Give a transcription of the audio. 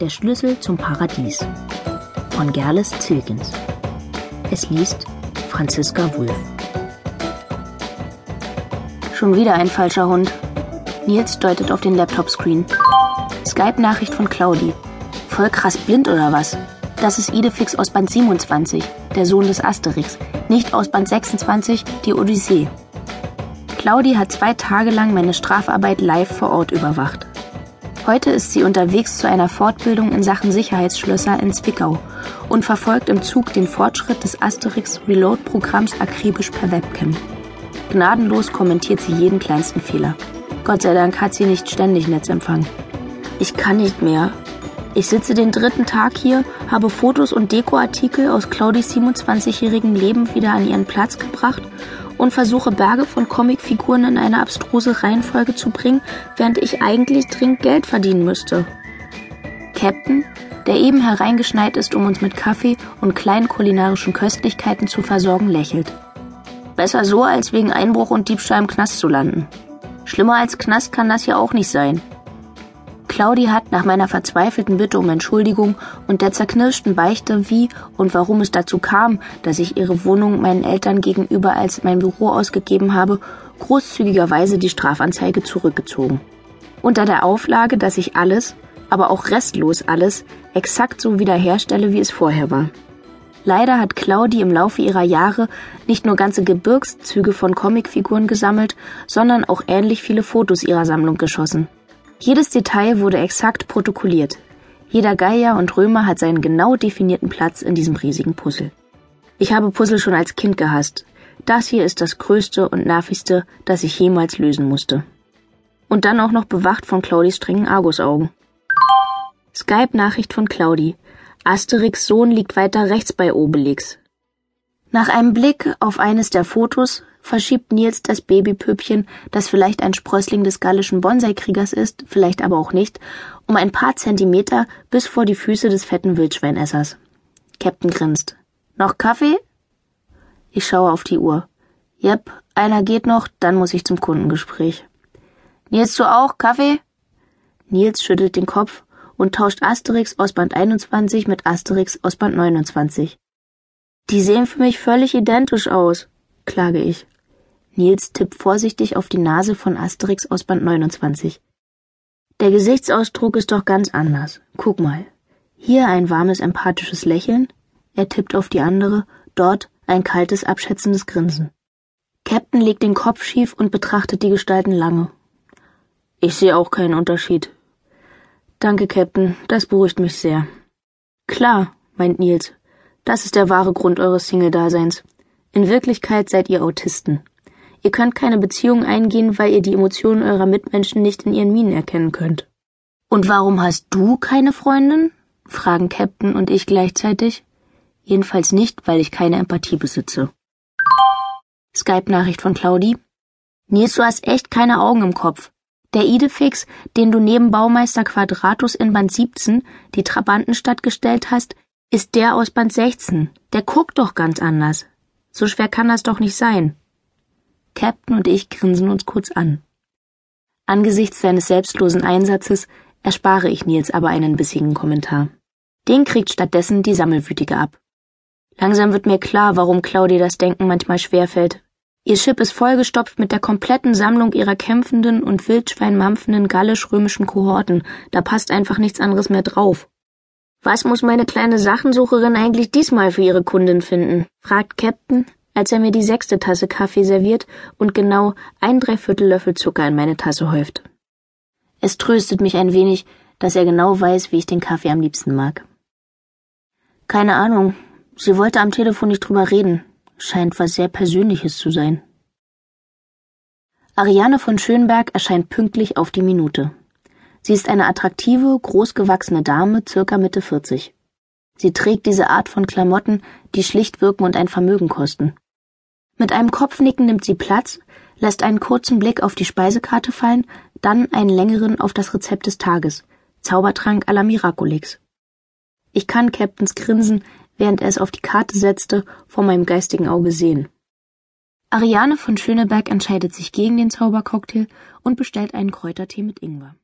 Der Schlüssel zum Paradies von Gerles Zilkens. Es liest Franziska Wulff. Schon wieder ein falscher Hund. Nils deutet auf den Laptop-Screen. Skype-Nachricht von Claudi. Voll krass blind oder was? Das ist Idefix aus Band 27, der Sohn des Asterix, nicht aus Band 26, die Odyssee. Claudi hat zwei Tage lang meine Strafarbeit live vor Ort überwacht. Heute ist sie unterwegs zu einer Fortbildung in Sachen Sicherheitsschlösser in Zwickau und verfolgt im Zug den Fortschritt des Asterix Reload-Programms akribisch per Webcam. Gnadenlos kommentiert sie jeden kleinsten Fehler. Gott sei Dank hat sie nicht ständig Netzempfang. Ich kann nicht mehr. Ich sitze den dritten Tag hier, habe Fotos und Dekoartikel aus Claudis 27-jährigem Leben wieder an ihren Platz gebracht und versuche Berge von Comicfiguren in eine abstruse Reihenfolge zu bringen, während ich eigentlich dringend Geld verdienen müsste. Captain, der eben hereingeschneit ist, um uns mit Kaffee und kleinen kulinarischen Köstlichkeiten zu versorgen, lächelt. Besser so, als wegen Einbruch und Diebstahl im Knast zu landen. Schlimmer als Knast kann das ja auch nicht sein. Claudi hat nach meiner verzweifelten Bitte um Entschuldigung und der zerknirschten Beichte, wie und warum es dazu kam, dass ich ihre Wohnung meinen Eltern gegenüber als mein Büro ausgegeben habe, großzügigerweise die Strafanzeige zurückgezogen. Unter der Auflage, dass ich alles, aber auch restlos alles, exakt so wiederherstelle, wie es vorher war. Leider hat Claudi im Laufe ihrer Jahre nicht nur ganze Gebirgszüge von Comicfiguren gesammelt, sondern auch ähnlich viele Fotos ihrer Sammlung geschossen. Jedes Detail wurde exakt protokolliert. Jeder Geier und Römer hat seinen genau definierten Platz in diesem riesigen Puzzle. Ich habe Puzzle schon als Kind gehasst. Das hier ist das größte und nervigste, das ich jemals lösen musste. Und dann auch noch bewacht von Claudis strengen Argusaugen. Skype-Nachricht von Claudi. Asterix Sohn liegt weiter rechts bei Obelix. Nach einem Blick auf eines der Fotos verschiebt Nils das Babypüppchen, das vielleicht ein Sprössling des gallischen Bonsaikriegers ist, vielleicht aber auch nicht, um ein paar Zentimeter bis vor die Füße des fetten Wildschweinessers. Captain grinst. Noch Kaffee? Ich schaue auf die Uhr. Jep, einer geht noch, dann muss ich zum Kundengespräch. Nils, du auch? Kaffee? Nils schüttelt den Kopf und tauscht Asterix aus Band 21 mit Asterix aus Band 29. Die sehen für mich völlig identisch aus, klage ich. Nils tippt vorsichtig auf die Nase von Asterix aus Band 29. Der Gesichtsausdruck ist doch ganz anders. Guck mal. Hier ein warmes, empathisches Lächeln. Er tippt auf die andere. Dort ein kaltes, abschätzendes Grinsen. Captain legt den Kopf schief und betrachtet die Gestalten lange. Ich sehe auch keinen Unterschied. Danke, Captain. Das beruhigt mich sehr. Klar, meint Nils. Das ist der wahre Grund eures Single-Daseins. In Wirklichkeit seid ihr Autisten. Ihr könnt keine Beziehung eingehen, weil ihr die Emotionen eurer Mitmenschen nicht in ihren Mienen erkennen könnt. Und warum hast du keine Freundin? fragen Captain und ich gleichzeitig. Jedenfalls nicht, weil ich keine Empathie besitze. Skype-Nachricht von Claudi. Nils, du hast echt keine Augen im Kopf. Der Idefix, den du neben Baumeister Quadratus in Band 17 die Trabantenstadt gestellt hast, ist der aus Band 16. Der guckt doch ganz anders. So schwer kann das doch nicht sein. Captain und ich grinsen uns kurz an. Angesichts seines selbstlosen Einsatzes erspare ich Nils aber einen bissigen Kommentar. Den kriegt stattdessen die Sammelwütige ab. Langsam wird mir klar, warum Claudia das Denken manchmal schwerfällt. Ihr Schiff ist vollgestopft mit der kompletten Sammlung ihrer kämpfenden und wildschweinmampfenden gallisch-römischen Kohorten. Da passt einfach nichts anderes mehr drauf. Was muss meine kleine Sachensucherin eigentlich diesmal für ihre Kundin finden? fragt Captain, als er mir die sechste Tasse Kaffee serviert und genau ein Dreiviertel Löffel Zucker in meine Tasse häuft. Es tröstet mich ein wenig, dass er genau weiß, wie ich den Kaffee am liebsten mag. Keine Ahnung, sie wollte am Telefon nicht drüber reden. Scheint was sehr Persönliches zu sein. Ariane von Schönberg erscheint pünktlich auf die Minute. Sie ist eine attraktive, großgewachsene Dame, circa Mitte 40. Sie trägt diese Art von Klamotten, die schlicht wirken und ein Vermögen kosten. Mit einem Kopfnicken nimmt sie Platz, lässt einen kurzen Blick auf die Speisekarte fallen, dann einen längeren auf das Rezept des Tages. Zaubertrank à la Miraculix. Ich kann Captains Grinsen, während er es auf die Karte setzte, vor meinem geistigen Auge sehen. Ariane von Schöneberg entscheidet sich gegen den Zaubercocktail und bestellt einen Kräutertee mit Ingwer.